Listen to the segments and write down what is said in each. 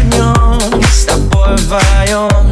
Мы делаем что? Делаем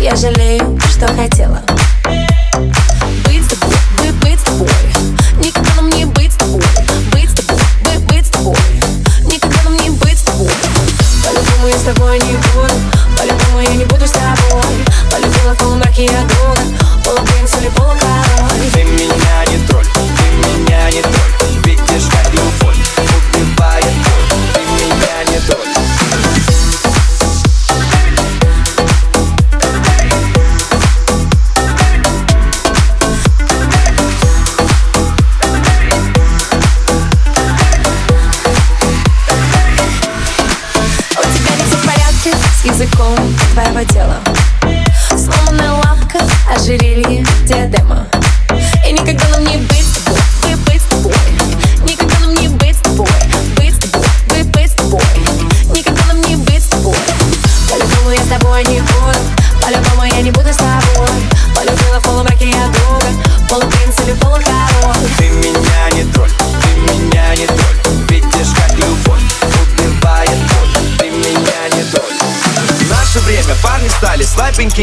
слабенькими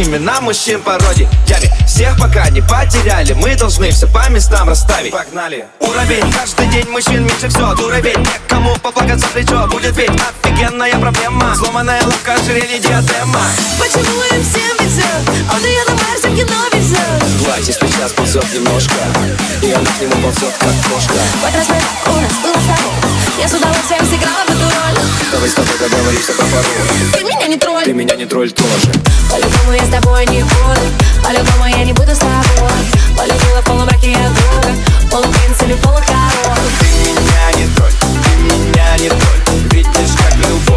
на мужчин пародиями Всех пока не потеряли, мы должны все по местам расставить. Погнали! Уровень, каждый день мужчин меньше все Дуровень, некому поплакаться плечо Будет ведь офигенная проблема. Сломанная лапка, ожерелье, диадема. Почему им всем везет? Он ее на Марс в кино везет Хватит, сейчас ползет немножко. И она к нему ползет, как кошка. Вот размер у нас был с тобой. Я с удовольствием сыграла в эту роль. Давай с тобой договоримся про пароль. Ты меня не тролль. Ты меня не тролль тоже по-любому я с тобой не буду. По-любому я не буду с тобой. Полюбила в полумраке я друга Полупринц или полукороль. Ты меня не тролль, ты меня не тролль. Видишь, как любовь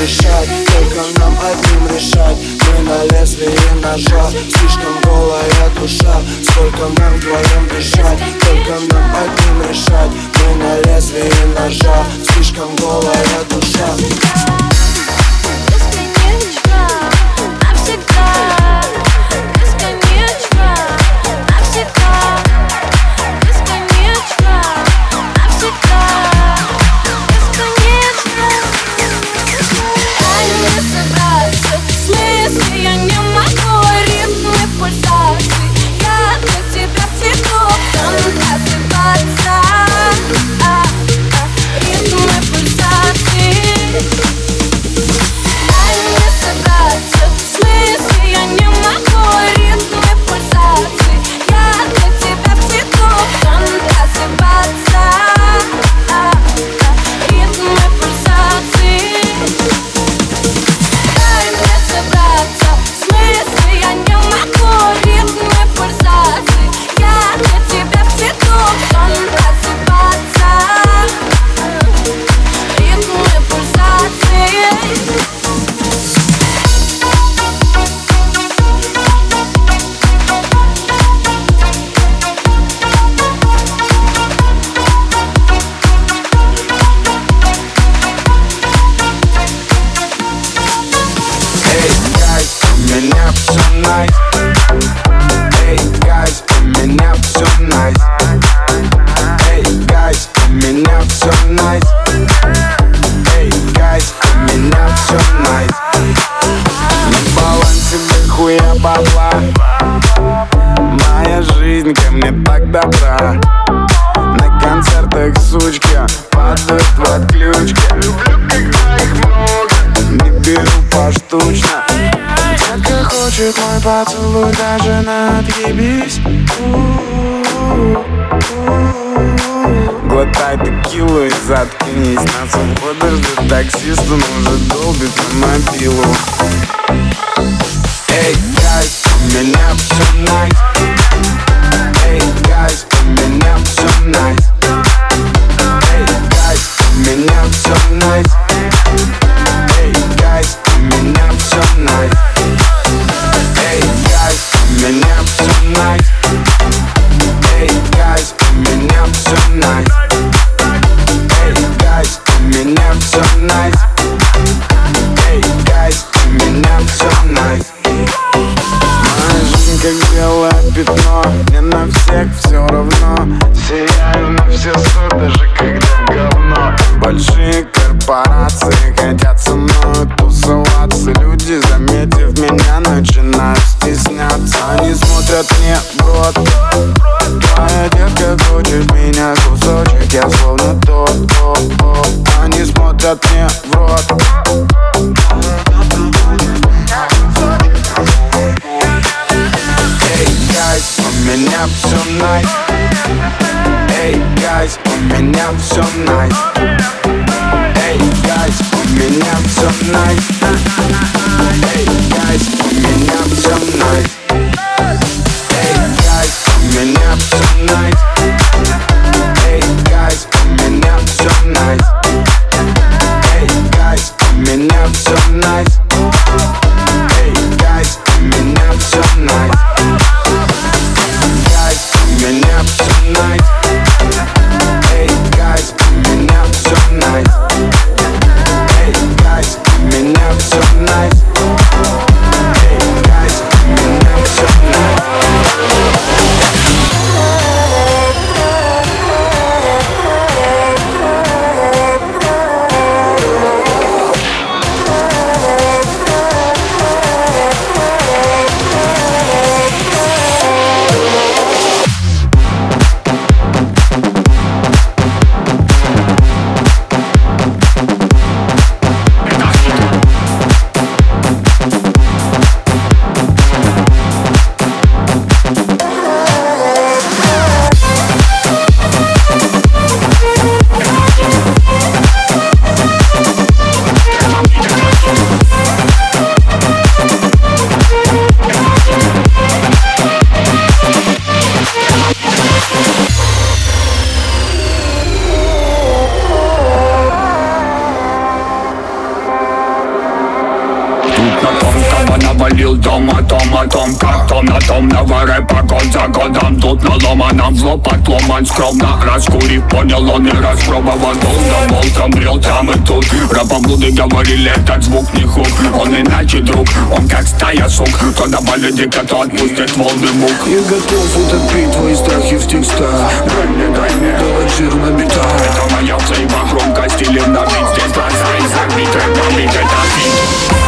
дышать Только нам одним решать Мы на лезвии ножа Слишком голая душа. Сколько нам вдвоем дышать Только нам одним решать Мы на лезвии ножа Слишком голая душа. меня все найс nice. Эй, меня все найс. На балансе дохуя бабла Моя жизнь ко мне так добра На концертах сучка падают в отключке Люблю, их много Не беру поштучно Детка хочет мой поцелуй, даже надгибись. Глотай текилу и заткнись. На свободу ждет таксист, он уже долбит на мобилу. Эй, guys, у меня все nice. Эй, guys, у меня все nice. Эй, guys, у меня все nice. tonight. Hey guys, coming out tonight. Hey guys. Долго волком брел там и тут Рапоблуды говорили, этот звук не хук. Он иначе друг, он как стая сук. Кто добавит дико, то отпустит волны мук. Я готов утопить твои страхи в текстах. Дай мне, дай мне, Делать жир на битах это моя взаима громкость или на бит Здесь глаза и забиты, но бит это бит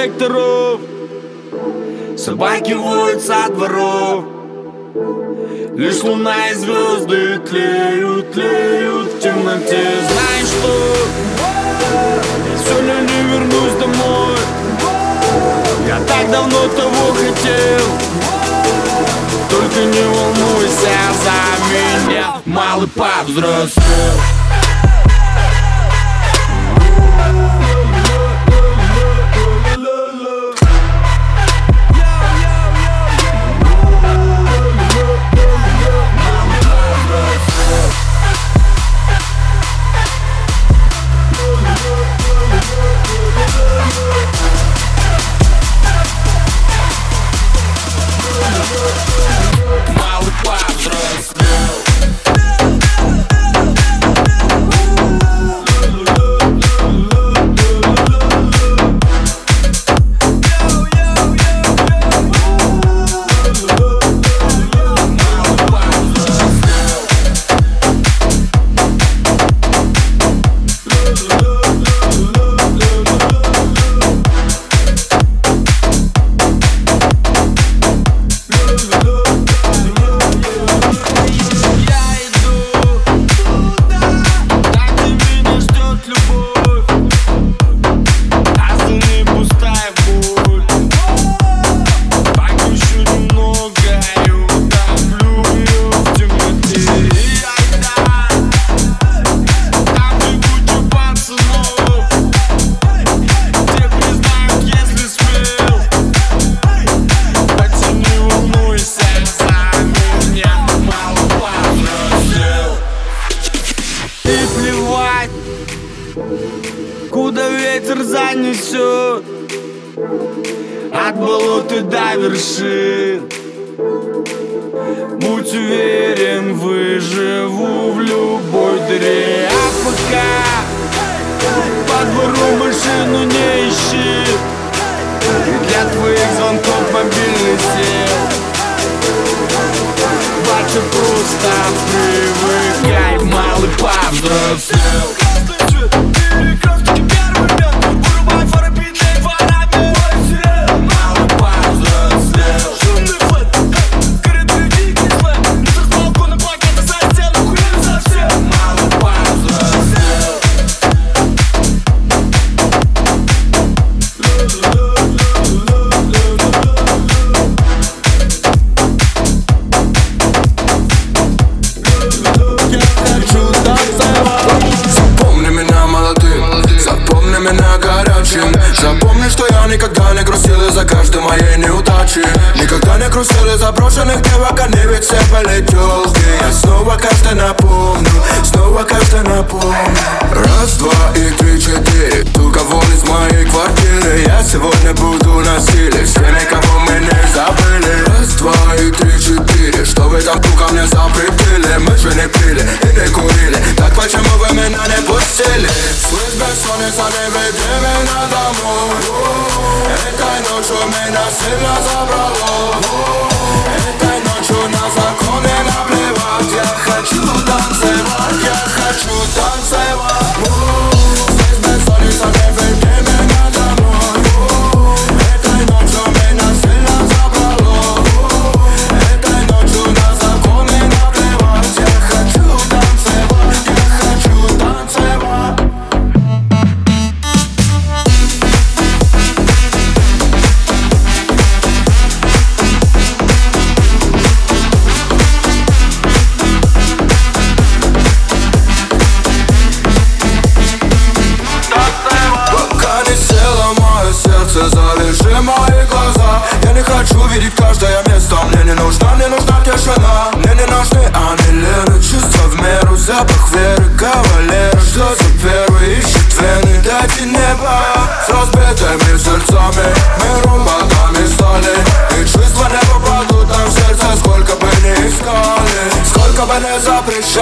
секторов Собаки воют со дворов. Лишь луна и звезды тлеют, тлеют в темноте. Знаешь что? Сегодня не вернусь домой. Я так давно того хотел. Только не волнуйся за меня Малый повзрослел повсюду насилие Всеми, кого мы не забыли. Раз, два и три, четыре. Что вы там ко мне запретили? Мы же не пили и не курили. Так почему вы меня не пустили? Слышь, бессонница, не веди меня домой Этой ночью меня сильно забрало. Этой ночью на законы наплевать. Я хочу танцевать, я хочу танцевать. Слышь, бессонница, не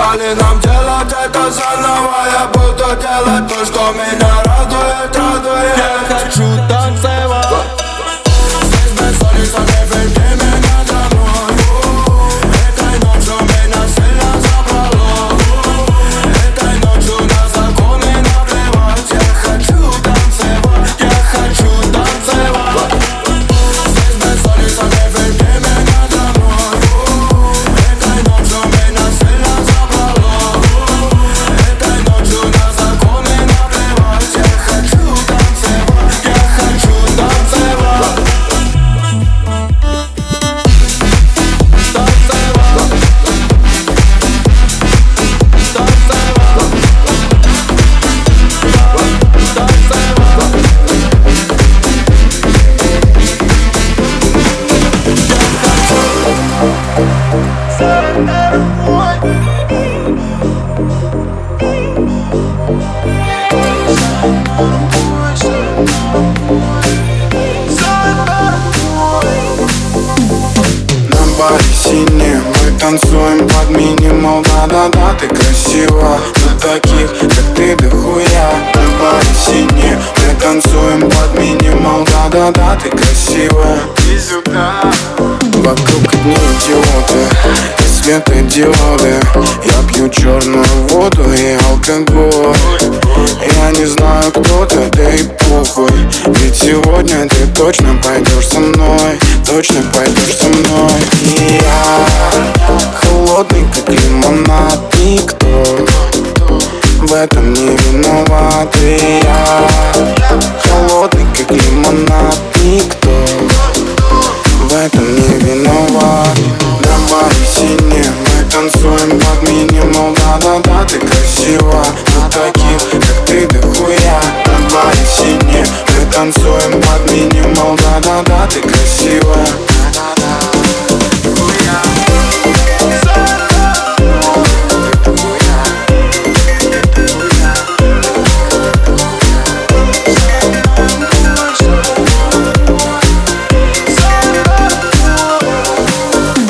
falling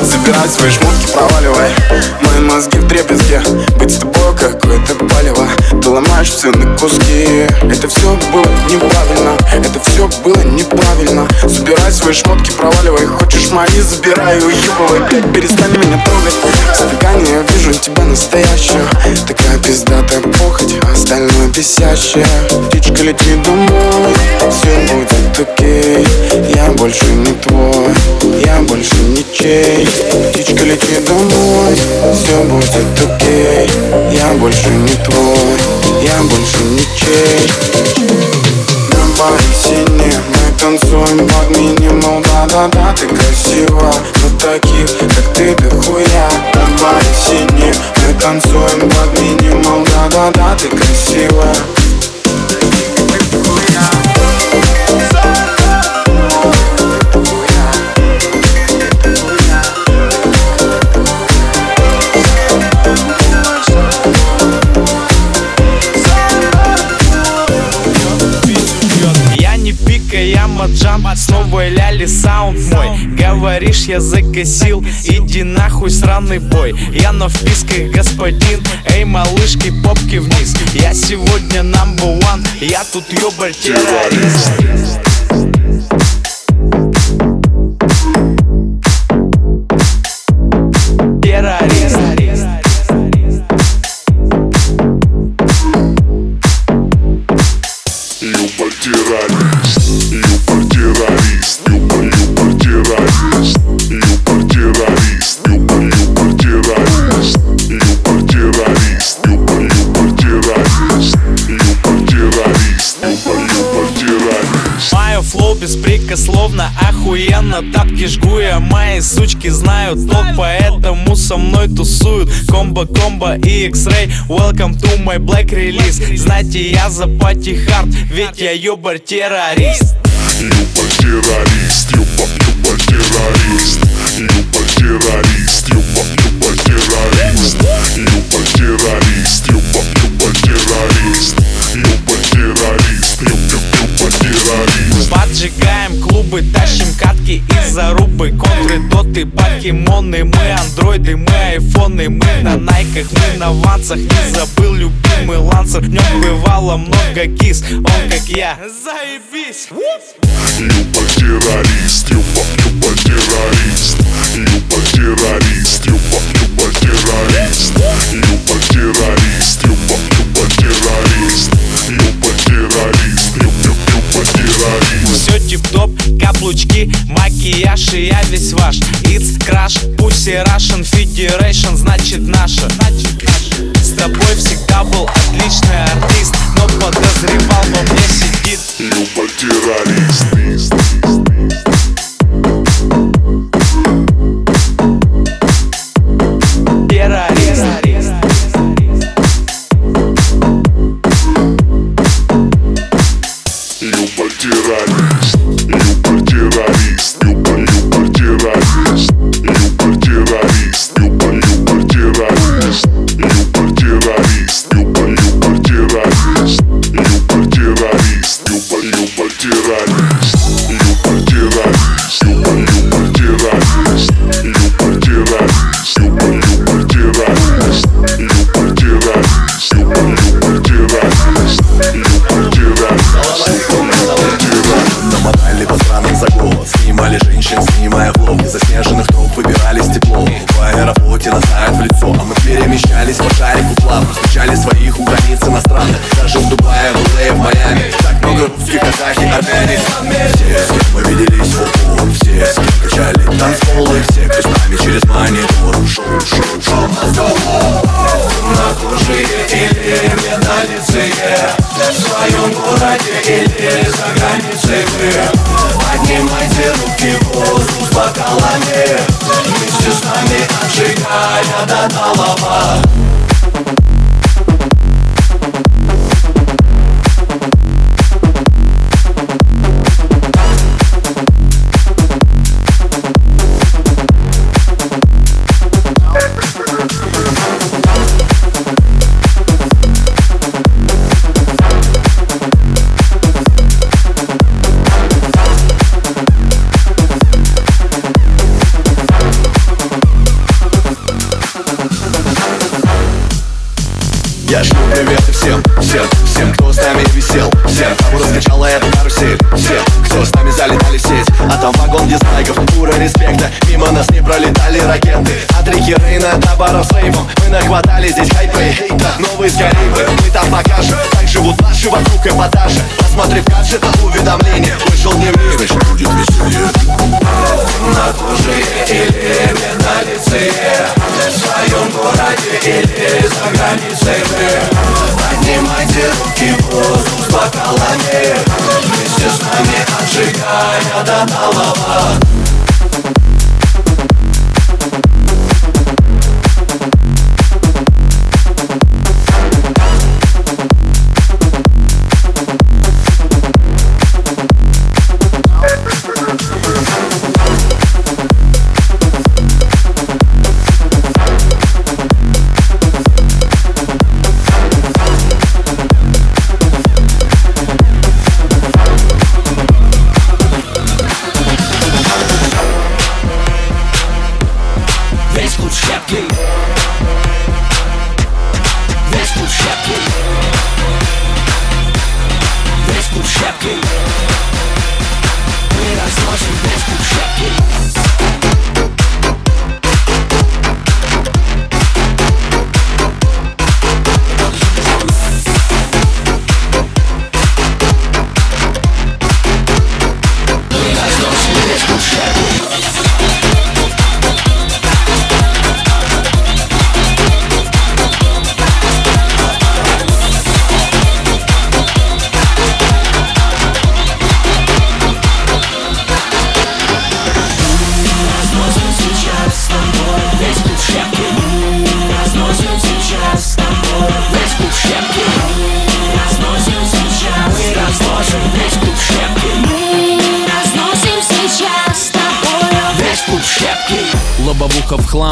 Забирай свои шмотки, проваливай. Мои мозги в трепезге Быть с тобой какое-то палево. Ты ломаешь все на куски. Это все было неправильно. Это все было неправильно. Забирай свои шмотки, проваливай Хочешь мои, забирай, уебывай Блядь, перестань меня трогать. Стакане я вижу тебя настоящую. Такая пиздатая похоть, а остальное бесящее. Птичка лети домой Все будет окей. Я больше не твой Я больше ничей Птичка лети домой Все будет окей. Я больше не твой Я больше ничей Небо синее, мы танцуем под минимум Да-да-да, ты красива. Но таких, как ты, дохуя. Небо синее, мы танцуем под минимум Да-да-да, ты красива пика, я маджам Снова ляли саунд мой. Говоришь, я закосил Иди нахуй, сраный бой. Я на вписках, господин Эй, малышки, попки вниз. Я сегодня number one Я тут ёбарь террорист Террорист комбо-комбо и X-Ray Welcome to my black release. Знаете, я за пати хард, ведь я ёбарь террорист Люба террорист, Люба, Люба террорист, Поджигаем клубы, тащим катки и зарубы Контры, доты, покемоны. Мы андроиды, мы айфоны. Мы на найках, мы на вансах. Не забыл любимый лансер. В нем бывало много кис. Он как я. Заебись! Люба террорист, Люба, Люба террорист, Люба террорист, Люба, Люба террорист, Люба террорист, террорист. Все тип-топ, каблучки, макияж и я весь ваш. It's crash, пусть Russian Federation, значит наша. С тобой всегда был отличный артист Но подозревал, во мне сидит. Люба всем, всем, всем, кто с нами висел. Всем, кого раскачала эта карусель. Всем, кто с нами залетали в сеть. А там вагон дизлайков, пура респекта. Мимо нас не пролетали ракеты. От реки Рейна до баров с рейвом. Мы нахватали здесь хайпа и хейта. Новые Карибы, мы там покажем. Так живут наши вокруг эпатажа Посмотрев гаджета уведомление Вышел дневник, значит будет веселье На коже или на лице В своем городе или за границей. Вы Поднимайте руки в воздух с бокалами. Вместе с нами отжигая до талого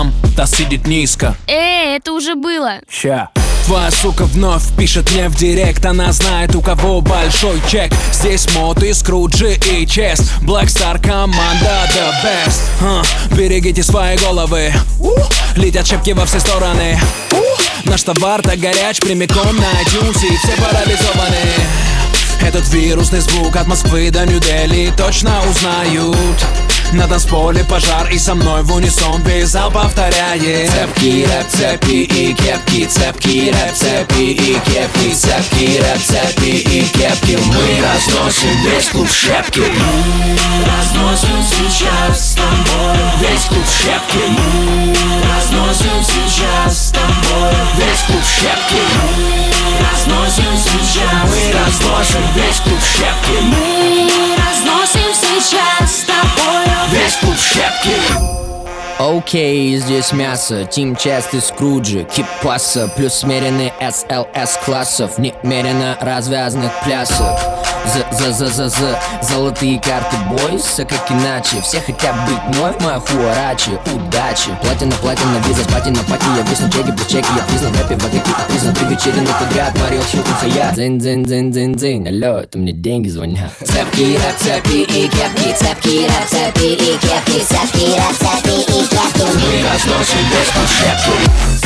Хлам, та сидит низко. Эй, это уже было. Ща. Твоя сука вновь пишет мне в директ. Она знает, у кого большой чек. Здесь мод и скруджи и чест. Black Star команда the best. А, Берегите свои головы. Летят шепки во все стороны. Наш товар так горяч прямиком на iTunes И все парализованы. Этот вирусный звук от Москвы до Нью-Дели точно узнают на танцполе пожар и со мной в унисон весь зал повторяет. Цепки, рэп, цепи и кепки Цепки, рэп, цепи и кепки Цепки, рэп, цепи и кепки. Мы разносим весь клуб в шапке Разносим сейчас с тобой Весь клуб в шапке Разносим сейчас с тобой Весь клуб в шапке Разносим сейчас Мы разносим весь клуб в шапке Разносим сейчас с тобой Весь клуб в шапке Окей, здесь мясо, Тим и Скруджи. Кипаса, плюс смеренный SLS классов. Немерено развязных плясок. За-за-за-за-за Золотые карты бойся, как иначе? Все хотят быть мной, моя хуарачи Удачи. Платина, платина, виза, платина, пати. Я висну чеки, плюс чеки. Я признан в рэпе в атаке признан три вечерины подряд. Марио Хилтон, Хаят Дзынь, дзынь, дзынь, дзынь, дзынь. Алло, это мне деньги звонят. Цепки, рэп, цепи и кепки. Цепки, рэп, цепи и кепки. Цепки, рэп, цепи и кепки Мы разносим весь клуб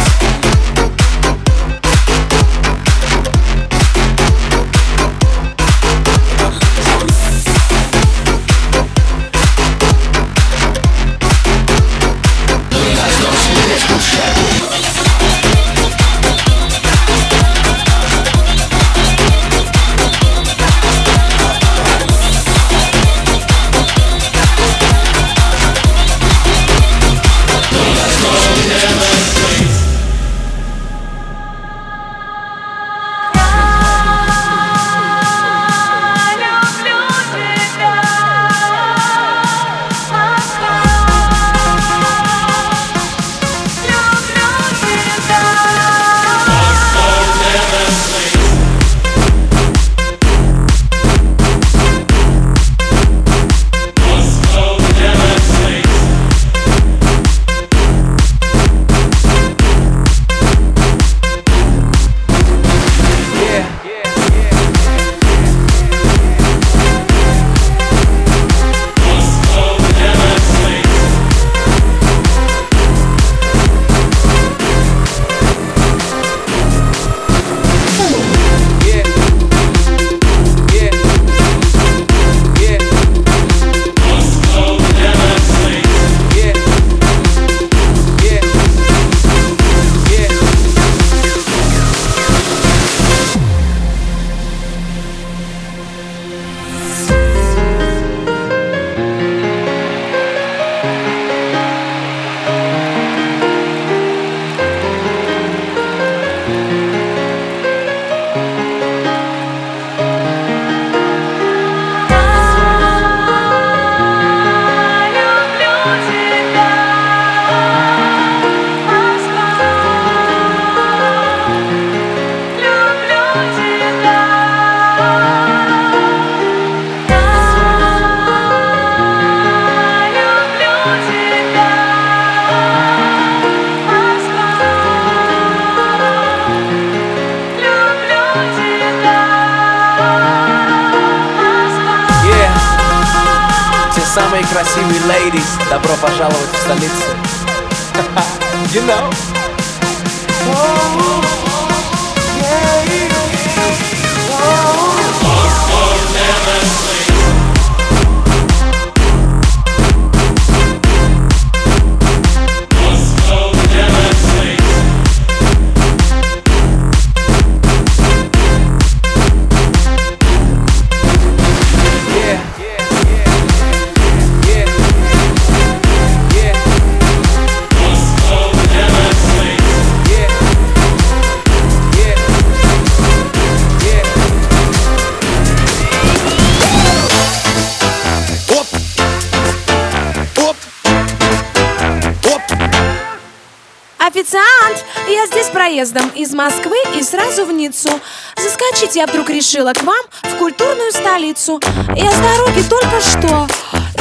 Официант! Я здесь проездом из Москвы и сразу в Ниццу. Заскочить я вдруг решила к вам в культурную столицу. Я с дороги только что.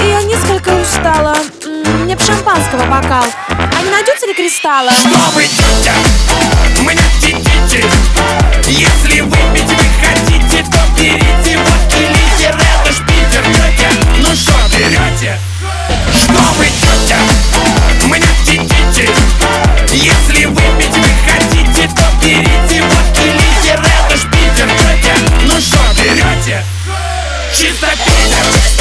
И я несколько устала. Мне б шампанского бокал. А не найдется ли кристалла? Что вы, тетя, мне тетите Если выпить вы хотите, то берите водки литер Это ж Питер, тетя, ну что берете? Что вы, тетя, Если выпить вы хотите, то берите водки литер Это ну что берете? Чисто Питер